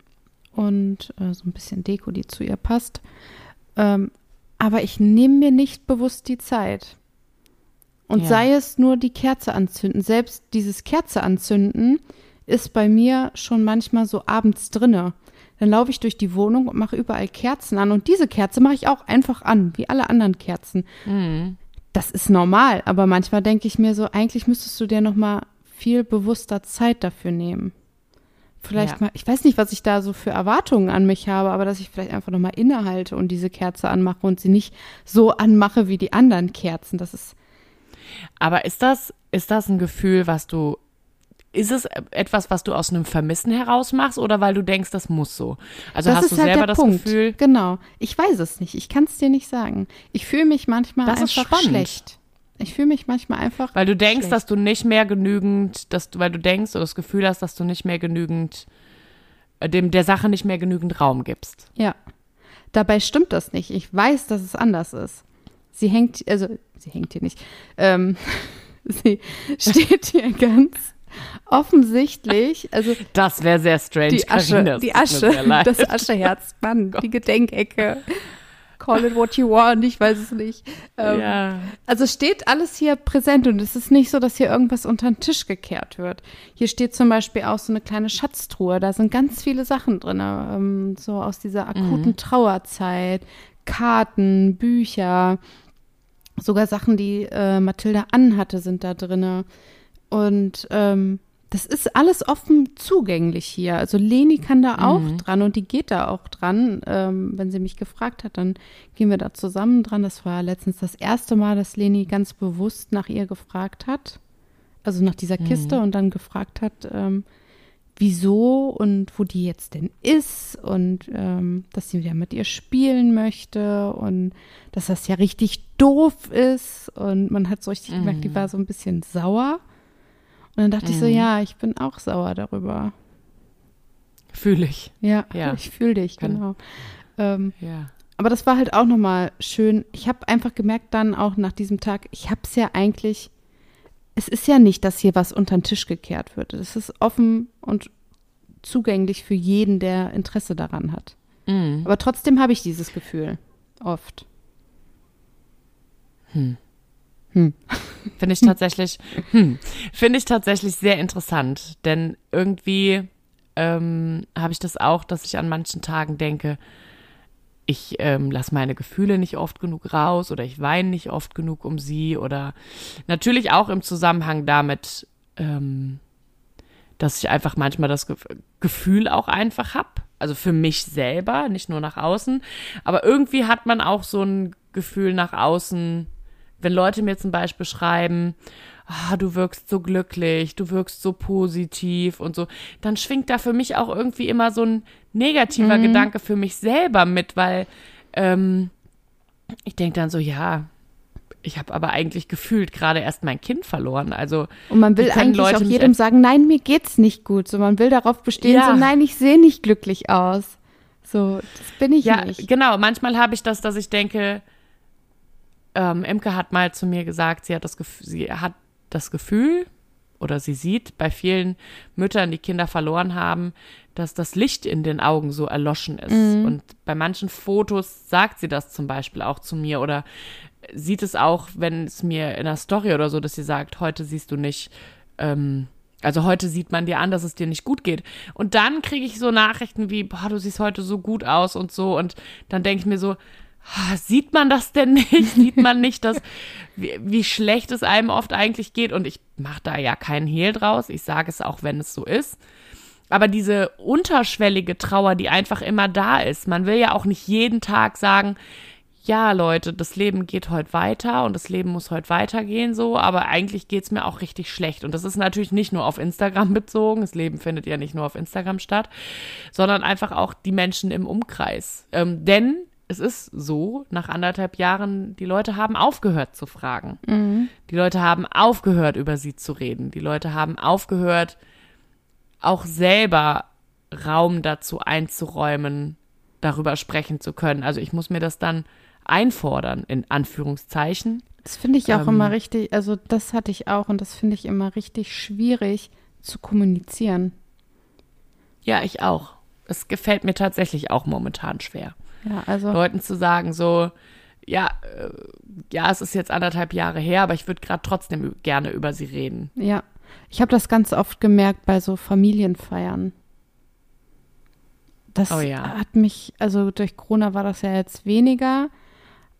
und äh, so ein bisschen Deko, die zu ihr passt. Ähm, aber ich nehme mir nicht bewusst die Zeit. Und ja. sei es nur die Kerze anzünden. Selbst dieses Kerze anzünden ist bei mir schon manchmal so abends drinne. Dann laufe ich durch die Wohnung und mache überall Kerzen an. Und diese Kerze mache ich auch einfach an, wie alle anderen Kerzen. Mhm. Das ist normal, aber manchmal denke ich mir so, eigentlich müsstest du dir noch mal viel bewusster Zeit dafür nehmen. Vielleicht ja. mal, ich weiß nicht, was ich da so für Erwartungen an mich habe, aber dass ich vielleicht einfach noch mal innehalte und diese Kerze anmache und sie nicht so anmache wie die anderen Kerzen. Das ist. Aber ist das, ist das ein Gefühl, was du ist es etwas, was du aus einem Vermissen heraus machst oder weil du denkst, das muss so? Also das hast du halt selber das Punkt. Gefühl? Genau. Ich weiß es nicht. Ich kann es dir nicht sagen. Ich fühle mich manchmal das einfach schlecht. Ich fühle mich manchmal einfach. Weil du denkst, schlecht. dass du nicht mehr genügend, dass du, weil du denkst oder das Gefühl hast, dass du nicht mehr genügend, äh, dem der Sache nicht mehr genügend Raum gibst. Ja. Dabei stimmt das nicht. Ich weiß, dass es anders ist. Sie hängt, also sie hängt hier nicht. Ähm, [laughs] sie steht hier ganz offensichtlich, also das wäre sehr strange. Die Asche, Carina, die Asche, [laughs] das Ascheherz, Mann, [laughs] oh die Gedenkecke. Call it what you want, ich weiß es nicht. Ähm, ja. Also steht alles hier präsent und es ist nicht so, dass hier irgendwas unter den Tisch gekehrt wird. Hier steht zum Beispiel auch so eine kleine Schatztruhe, da sind ganz viele Sachen drin, ähm, so aus dieser akuten mhm. Trauerzeit, Karten, Bücher, sogar Sachen, die äh, Mathilda anhatte, sind da drinne. Und ähm, das ist alles offen zugänglich hier. Also Leni kann da auch mhm. dran und die geht da auch dran. Ähm, wenn sie mich gefragt hat, dann gehen wir da zusammen dran. Das war letztens das erste Mal, dass Leni ganz bewusst nach ihr gefragt hat. Also nach dieser mhm. Kiste mhm. und dann gefragt hat, ähm, wieso und wo die jetzt denn ist und ähm, dass sie wieder mit ihr spielen möchte und dass das ja richtig doof ist. Und man hat so richtig mhm. gemerkt, die mhm. war so ein bisschen sauer. Und dann dachte mhm. ich so, mhm. ja, ich bin auch sauer darüber. Fühle ich. Ja, ja. [laughs] ich fühle dich, Kann. genau. Ähm, ja. Aber das war halt auch nochmal schön. Ich habe einfach gemerkt dann auch nach diesem Tag, ich habe es ja eigentlich, es ist ja nicht, dass hier was unter den Tisch gekehrt wird. Es ist offen und zugänglich für jeden, der Interesse daran hat. Mhm. Aber trotzdem habe ich dieses Gefühl. Oft. Hm. Hm. [laughs] Finde ich tatsächlich, hm, finde ich tatsächlich sehr interessant, denn irgendwie ähm, habe ich das auch, dass ich an manchen Tagen denke, ich ähm, lasse meine Gefühle nicht oft genug raus oder ich weine nicht oft genug um sie oder natürlich auch im Zusammenhang damit, ähm, dass ich einfach manchmal das Ge Gefühl auch einfach habe, also für mich selber, nicht nur nach außen, aber irgendwie hat man auch so ein Gefühl nach außen, wenn Leute mir zum Beispiel schreiben, ah, du wirkst so glücklich, du wirkst so positiv und so, dann schwingt da für mich auch irgendwie immer so ein negativer mhm. Gedanke für mich selber mit, weil ähm, ich denke dann so, ja, ich habe aber eigentlich gefühlt gerade erst mein Kind verloren. Also und man will eigentlich Leute auch jedem sagen, nein, mir geht's nicht gut. So man will darauf bestehen, ja. so nein, ich sehe nicht glücklich aus. So, das bin ich ja, nicht. Genau, manchmal habe ich das, dass ich denke, ähm, Imke hat mal zu mir gesagt, sie hat das Gefühl, sie hat das Gefühl oder sie sieht bei vielen Müttern, die Kinder verloren haben, dass das Licht in den Augen so erloschen ist. Mhm. Und bei manchen Fotos sagt sie das zum Beispiel auch zu mir oder sieht es auch, wenn es mir in der Story oder so, dass sie sagt, heute siehst du nicht, ähm, also heute sieht man dir an, dass es dir nicht gut geht. Und dann kriege ich so Nachrichten wie, boah, du siehst heute so gut aus und so. Und dann denke ich mir so, sieht man das denn nicht? [laughs] Sieht man nicht, dass, wie, wie schlecht es einem oft eigentlich geht? Und ich mache da ja keinen Hehl draus. Ich sage es auch, wenn es so ist. Aber diese unterschwellige Trauer, die einfach immer da ist. Man will ja auch nicht jeden Tag sagen, ja, Leute, das Leben geht heute weiter und das Leben muss heute weitergehen so, aber eigentlich geht's mir auch richtig schlecht. Und das ist natürlich nicht nur auf Instagram [laughs] bezogen, das Leben findet ja nicht nur auf Instagram statt, sondern einfach auch die Menschen im Umkreis. Ähm, denn es ist so, nach anderthalb Jahren, die Leute haben aufgehört zu fragen. Mhm. Die Leute haben aufgehört, über sie zu reden. Die Leute haben aufgehört, auch selber Raum dazu einzuräumen, darüber sprechen zu können. Also ich muss mir das dann einfordern, in Anführungszeichen. Das finde ich auch ähm, immer richtig, also das hatte ich auch und das finde ich immer richtig schwierig zu kommunizieren. Ja, ich auch. Es gefällt mir tatsächlich auch momentan schwer. Ja, also. Leuten zu sagen, so, ja, äh, ja, es ist jetzt anderthalb Jahre her, aber ich würde gerade trotzdem gerne über sie reden. Ja. Ich habe das ganz oft gemerkt bei so Familienfeiern. Das oh ja. hat mich, also durch Corona war das ja jetzt weniger,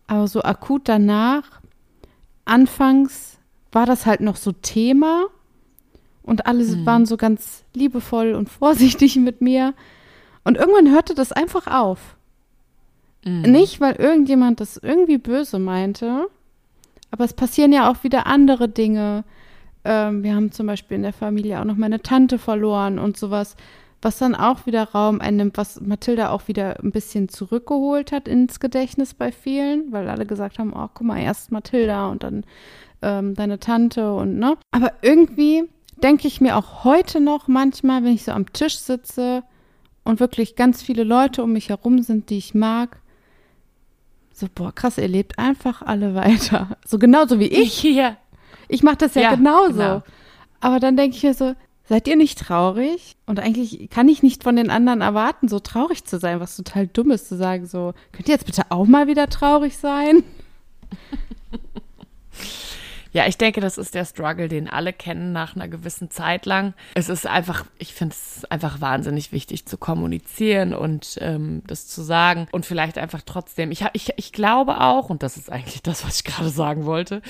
aber so akut danach, anfangs war das halt noch so Thema und alle mhm. waren so ganz liebevoll und [laughs] vorsichtig mit mir. Und irgendwann hörte das einfach auf. Mhm. Nicht, weil irgendjemand das irgendwie böse meinte, aber es passieren ja auch wieder andere Dinge. Ähm, wir haben zum Beispiel in der Familie auch noch meine Tante verloren und sowas was dann auch wieder Raum einnimmt, was Mathilda auch wieder ein bisschen zurückgeholt hat ins Gedächtnis bei vielen, weil alle gesagt haben, oh, guck mal, erst Mathilda und dann ähm, deine Tante und ne. Aber irgendwie denke ich mir auch heute noch manchmal, wenn ich so am Tisch sitze und wirklich ganz viele Leute um mich herum sind, die ich mag, so, boah, krass, ihr lebt einfach alle [laughs] weiter. So genauso wie ich. [laughs] Ja. Ich mache das ja, ja genauso. Genau. Aber dann denke ich mir so, Seid ihr nicht traurig? Und eigentlich kann ich nicht von den anderen erwarten, so traurig zu sein, was total dumm ist, zu sagen, so, könnt ihr jetzt bitte auch mal wieder traurig sein? [laughs] Ja, ich denke, das ist der Struggle, den alle kennen nach einer gewissen Zeit lang. Es ist einfach, ich finde es einfach wahnsinnig wichtig zu kommunizieren und ähm, das zu sagen und vielleicht einfach trotzdem. Ich, ich, ich glaube auch, und das ist eigentlich das, was ich gerade sagen wollte,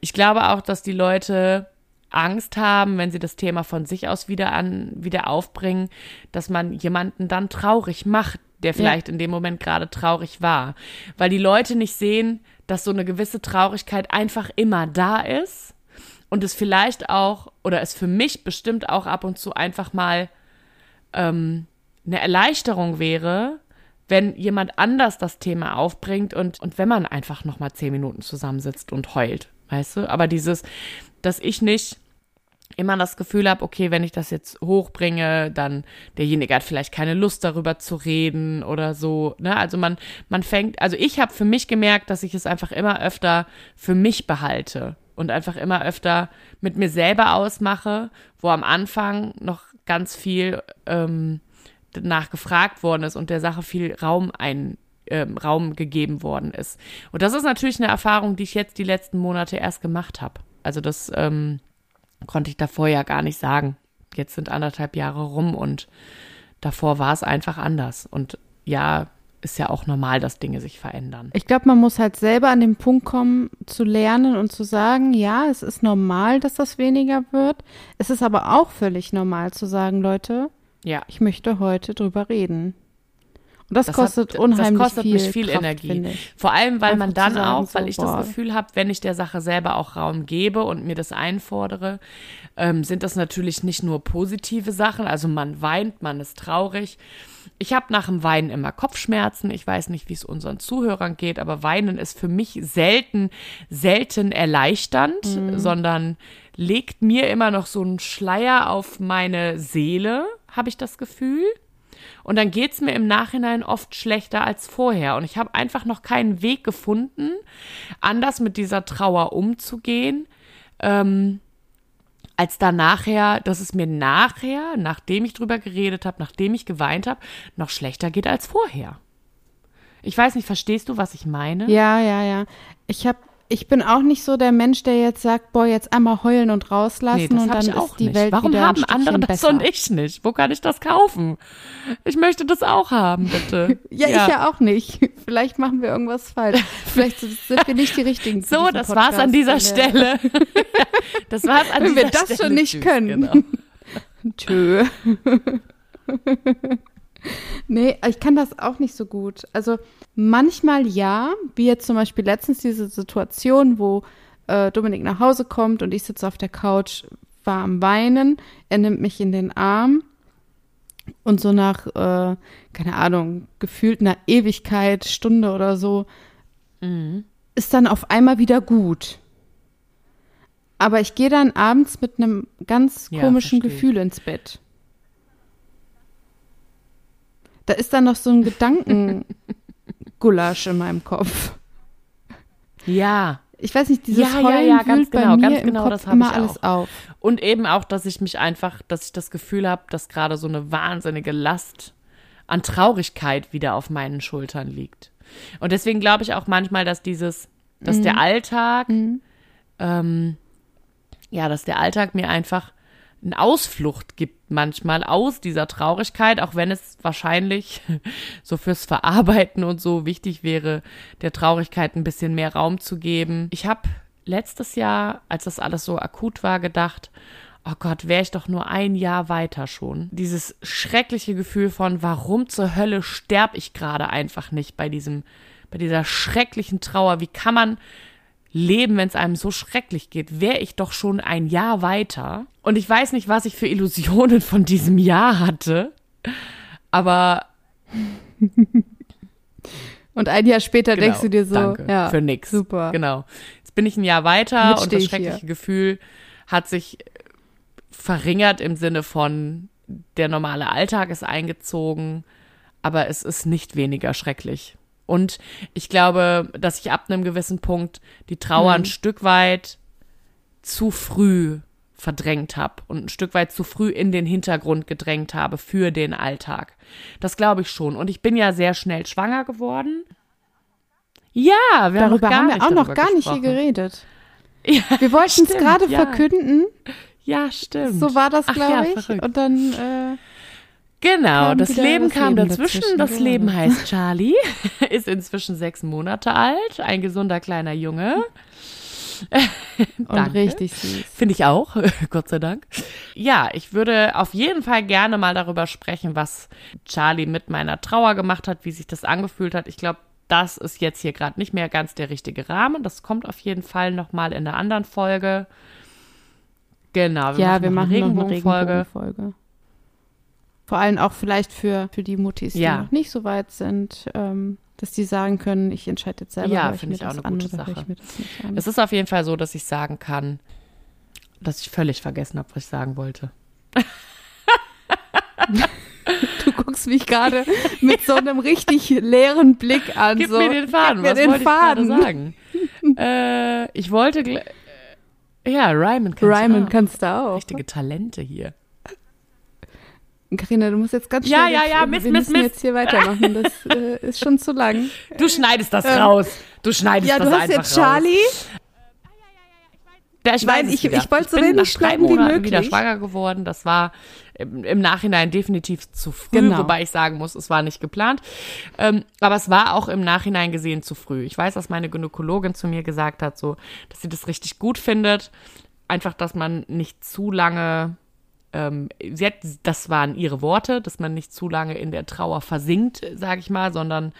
ich glaube auch, dass die Leute Angst haben, wenn sie das Thema von sich aus wieder an, wieder aufbringen, dass man jemanden dann traurig macht, der vielleicht ja. in dem Moment gerade traurig war. Weil die Leute nicht sehen, dass so eine gewisse Traurigkeit einfach immer da ist und es vielleicht auch, oder es für mich bestimmt auch ab und zu einfach mal ähm, eine Erleichterung wäre, wenn jemand anders das Thema aufbringt und, und wenn man einfach nochmal zehn Minuten zusammensitzt und heult, weißt du? Aber dieses, dass ich nicht immer das Gefühl habe, okay, wenn ich das jetzt hochbringe, dann derjenige hat vielleicht keine Lust darüber zu reden oder so. Ne? Also man, man fängt, also ich habe für mich gemerkt, dass ich es einfach immer öfter für mich behalte und einfach immer öfter mit mir selber ausmache, wo am Anfang noch ganz viel ähm, nachgefragt worden ist und der Sache viel Raum ein ähm, Raum gegeben worden ist. Und das ist natürlich eine Erfahrung, die ich jetzt die letzten Monate erst gemacht habe. Also das ähm, konnte ich davor ja gar nicht sagen. Jetzt sind anderthalb Jahre rum und davor war es einfach anders. Und ja, ist ja auch normal, dass Dinge sich verändern. Ich glaube, man muss halt selber an den Punkt kommen, zu lernen und zu sagen, ja, es ist normal, dass das weniger wird. Es ist aber auch völlig normal zu sagen, Leute, ja. ich möchte heute drüber reden. Und das, das kostet hat, unheimlich das kostet viel, mich viel Kraft, Energie. Vor allem, weil Einfach man dann sagen, auch, so, weil ich boah. das Gefühl habe, wenn ich der Sache selber auch Raum gebe und mir das einfordere, ähm, sind das natürlich nicht nur positive Sachen. Also man weint, man ist traurig. Ich habe nach dem Weinen immer Kopfschmerzen. Ich weiß nicht, wie es unseren Zuhörern geht, aber Weinen ist für mich selten, selten erleichternd, mhm. sondern legt mir immer noch so einen Schleier auf meine Seele, habe ich das Gefühl. Und dann geht's mir im Nachhinein oft schlechter als vorher. Und ich habe einfach noch keinen Weg gefunden, anders mit dieser Trauer umzugehen. Ähm, als da nachher, dass es mir nachher, nachdem ich drüber geredet habe, nachdem ich geweint habe, noch schlechter geht als vorher. Ich weiß nicht, verstehst du, was ich meine? Ja, ja, ja. Ich habe ich bin auch nicht so der Mensch, der jetzt sagt, boah, jetzt einmal heulen und rauslassen Nee, und dann ist die nicht. Welt Warum wieder haben andere das besser. und ich nicht? Wo kann ich das kaufen? Ich möchte das auch haben, bitte. [laughs] Ja, ich ja auch nicht. [laughs] Vielleicht machen wir irgendwas falsch. Vielleicht sind wir nicht die richtigen. [laughs] So, das war's an Podcast. dieser Ja. Stelle. das war's an Wenn dieser wir das Stelle. schon nicht können. Genau. Tschö. Nee, ich kann das auch nicht so gut. Also manchmal ja, wie jetzt zum Beispiel letztens diese Situation, wo äh, Dominik nach Hause kommt und ich sitze auf der Couch, war am Weinen, er nimmt mich in den Arm und so nach, äh, keine Ahnung, gefühlt einer Ewigkeit, Stunde oder so, Mhm. ist dann auf einmal wieder gut. Aber ich gehe dann abends mit einem ganz Ja, komischen ich. Gefühl ins Bett. Da ist dann noch so ein Gedankengulasch in meinem Kopf. Ja. Ich weiß nicht, dieses Ja, ja, Heulen ja, ganz wühlt bei genau, ganz genau, das hab immer ich alles auf. Und eben auch, dass ich mich einfach, dass ich das Gefühl habe, dass gerade so eine wahnsinnige Last an Traurigkeit wieder auf meinen Schultern liegt. Und deswegen glaube ich auch manchmal, dass dieses, dass der Alltag, ähm, ja, dass der Alltag mir einfach eine Ausflucht gibt manchmal aus dieser Traurigkeit, auch wenn es wahrscheinlich [laughs] so fürs Verarbeiten und so wichtig wäre, der Traurigkeit ein bisschen mehr Raum zu geben. Ich habe letztes Jahr, als das alles so akut war, gedacht, oh Gott, wäre ich doch nur ein Jahr weiter schon. Dieses schreckliche Gefühl von, warum zur Hölle sterb ich gerade einfach nicht bei diesem, bei dieser schrecklichen Trauer. Wie kann man leben, wenn es einem so schrecklich geht? Wäre ich doch schon ein Jahr weiter. Und ich weiß nicht, was ich für Illusionen von diesem Jahr hatte. Aber Und ein Jahr später Genau, denkst du dir so, danke, ja, für nix. super. Genau. Jetzt bin ich ein Jahr weiter Jetzt und das ich hier. schreckliche Gefühl hat sich verringert im Sinne von der normale Alltag ist eingezogen, aber es ist nicht weniger schrecklich. Und ich glaube, dass ich ab einem gewissen Punkt die Trauer Mhm. ein Stück weit zu früh verdrängt habe und ein Stück weit zu früh in den Hintergrund gedrängt habe für den Alltag. Das glaube ich schon. Und ich bin ja sehr schnell schwanger geworden. Ja, wir Darüber gar haben wir auch noch gar nicht hier geredet. [laughs] Ja, Wir wollten es gerade ja. verkünden, Ja, stimmt. so war das, glaube ja, ich. verrückt. Und dann, äh, Genau, das Leben das kam Leben dazwischen. dazwischen, Das genau. Leben heißt [laughs] Charlie, [laughs] ist inzwischen sechs Monate alt, ein gesunder kleiner Junge. [laughs] und Danke. richtig süß. Finde ich auch, Gott sei Dank. Ja, ich würde auf jeden Fall gerne mal darüber sprechen, was Charlie mit meiner Trauer gemacht hat, wie sich das angefühlt hat. Ich glaube, das ist jetzt hier gerade nicht mehr ganz der richtige Rahmen. Das kommt auf jeden Fall noch mal in einer anderen Folge. Genau, ja, wir machen eine Regenbogenfolge. Regenbogenfolge. Vor allem auch vielleicht für, für die Mutis, die Ja. noch nicht so weit sind, ähm, dass die sagen können, ich entscheide jetzt selber, Ja, ich finde mir ich auch das eine gute Sache. ich. Es ist auf jeden Fall so, dass ich sagen kann, dass ich völlig vergessen habe, was ich sagen wollte. [laughs] Du guckst mich gerade mit so einem richtig leeren Blick an. Gib so, mir den Faden, gib was den wollte Faden. ich sagen? [laughs] äh, ich wollte, äh, ja, Ryman kannst Ryman du auch. kannst du auch. Richtige Talente hier. Carina, du musst jetzt ganz Ja, schnell. ja, jetzt- ja, wir Mist, müssen Mist, Mist. jetzt hier weitermachen. Das [laughs] äh, ist schon zu lang. Du schneidest das Ähm, raus. Du schneidest Ja, das du hast jetzt Charlie. raus. Ja, ich Nein, weiß es ich- wieder. ich wollte so bin wenig nach drei schneiden wie Monaten wieder möglich. schwanger geworden. Das war im, im Nachhinein definitiv zu früh, Genau. wobei ich sagen muss, es war nicht geplant. Ähm, aber es war auch im Nachhinein gesehen zu früh. Ich weiß, dass meine Gynäkologin zu mir gesagt hat, so, dass sie das richtig gut findet. Einfach, dass man nicht zu lange ähm, sie hat, das waren ihre Worte, dass man nicht zu lange in der Trauer versinkt, sage ich mal, sondern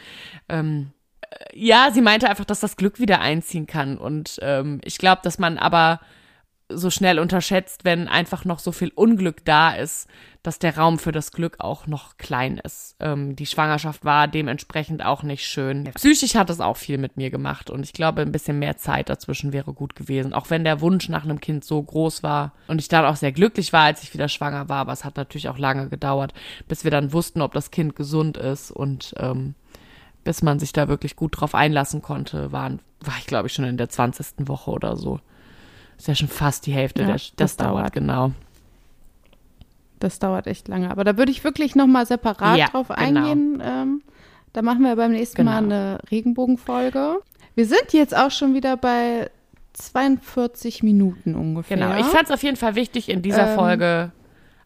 ähm, äh, ja, sie meinte einfach, dass das Glück wieder einziehen kann. Und ähm, ich glaube, dass man aber so schnell unterschätzt, wenn einfach noch so viel Unglück da ist, dass der Raum für das Glück auch noch klein ist. Ähm, die Schwangerschaft war dementsprechend auch nicht schön. Psychisch hat es auch viel mit mir gemacht und ich glaube, ein bisschen mehr Zeit dazwischen wäre gut gewesen. Auch wenn der Wunsch nach einem Kind so groß war und ich dann auch sehr glücklich war, als ich wieder schwanger war, aber es hat natürlich auch lange gedauert, bis wir dann wussten, ob das Kind gesund ist und ähm, bis man sich da wirklich gut drauf einlassen konnte, waren, war ich glaube ich schon in der 20. Woche oder so. Ist ja schon fast die Hälfte. Ja, der, das das, dauert, dauert. genau. Das dauert echt lange. Aber da würde ich wirklich nochmal separat Ja, drauf genau. eingehen. Ähm, da machen wir beim nächsten Mal Genau. eine Regenbogenfolge. Wir sind jetzt auch schon wieder bei 42 Minuten ungefähr. Genau. Ich fand es auf jeden Fall wichtig, in dieser Ähm. Folge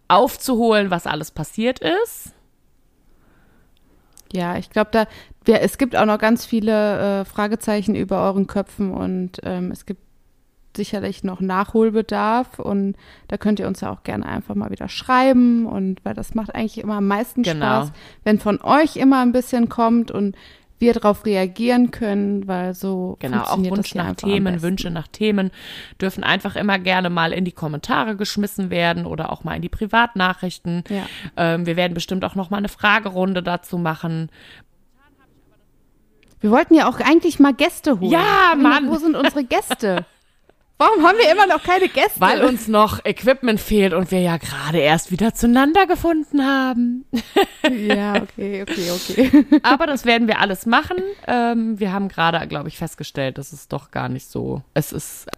aufzuholen, was alles passiert ist. Ja, ich glaube, da wir, es gibt auch noch ganz viele äh, Fragezeichen über euren Köpfen und ähm, es gibt sicherlich noch Nachholbedarf und da könnt ihr uns ja auch gerne einfach mal wieder schreiben und weil das macht eigentlich immer am meisten Genau. Spaß, wenn von euch immer ein bisschen kommt und wir darauf reagieren können, weil so Genau, auch Wunsch nach Themen. Wünsche nach Themen dürfen einfach immer gerne mal in die Kommentare geschmissen werden oder auch mal in die Privatnachrichten. Ja. Ähm, wir werden bestimmt auch noch mal eine Fragerunde dazu machen. Wir wollten ja auch eigentlich mal Gäste holen. Ja, Mann. Wo sind unsere Gäste? [laughs] Warum haben wir immer noch keine Gäste? Weil uns noch Equipment fehlt und wir ja gerade erst wieder zueinander gefunden haben. [laughs] ja, okay, okay, okay. [laughs] Aber das werden wir alles machen. Ähm, wir haben gerade, glaube ich, festgestellt, dass es doch gar nicht so. Es ist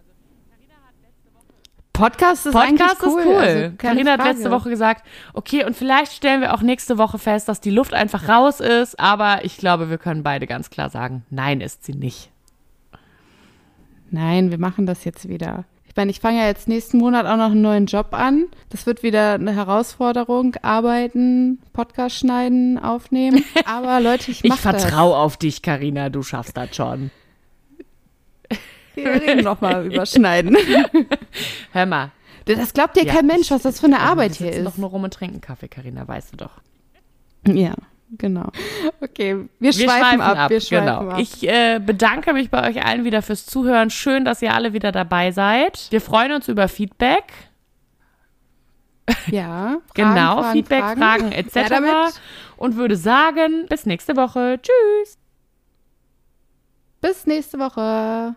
Podcast ist Podcast eigentlich cool. ist cool. Also, Karina hat Frage. letzte Woche gesagt, okay, und vielleicht stellen wir auch nächste Woche fest, dass die Luft einfach raus ist, aber ich glaube, wir können beide ganz klar sagen, nein, ist sie nicht. Nein, wir machen das jetzt wieder. Ich meine, ich fange ja jetzt nächsten Monat auch noch einen neuen Job an. Das wird wieder eine Herausforderung. Arbeiten, Podcast schneiden, aufnehmen. [laughs] Aber Leute, ich Ich mach vertraue auf dich, Karina, du schaffst das schon. Wir reden nochmal [laughs] überschneiden. [laughs] Hör mal. Das glaubt dir Ja, kein Mensch, was das für eine Arbeit wir hier sitzen ist. doch nur rum und trinken Kaffee, Karina, weißt du doch. Ja, genau. Okay, wir, schweifen, ab. Wir schweifen genau. ab. Ich äh, bedanke mich bei euch allen wieder fürs Zuhören. Schön, dass ihr alle wieder dabei seid. Wir freuen uns über Feedback. ja, [laughs] Fragen, genau, Fragen, Feedback, Fragen. Fragen, etc. Und würde sagen, bis nächste Woche. Tschüss. Bis nächste Woche.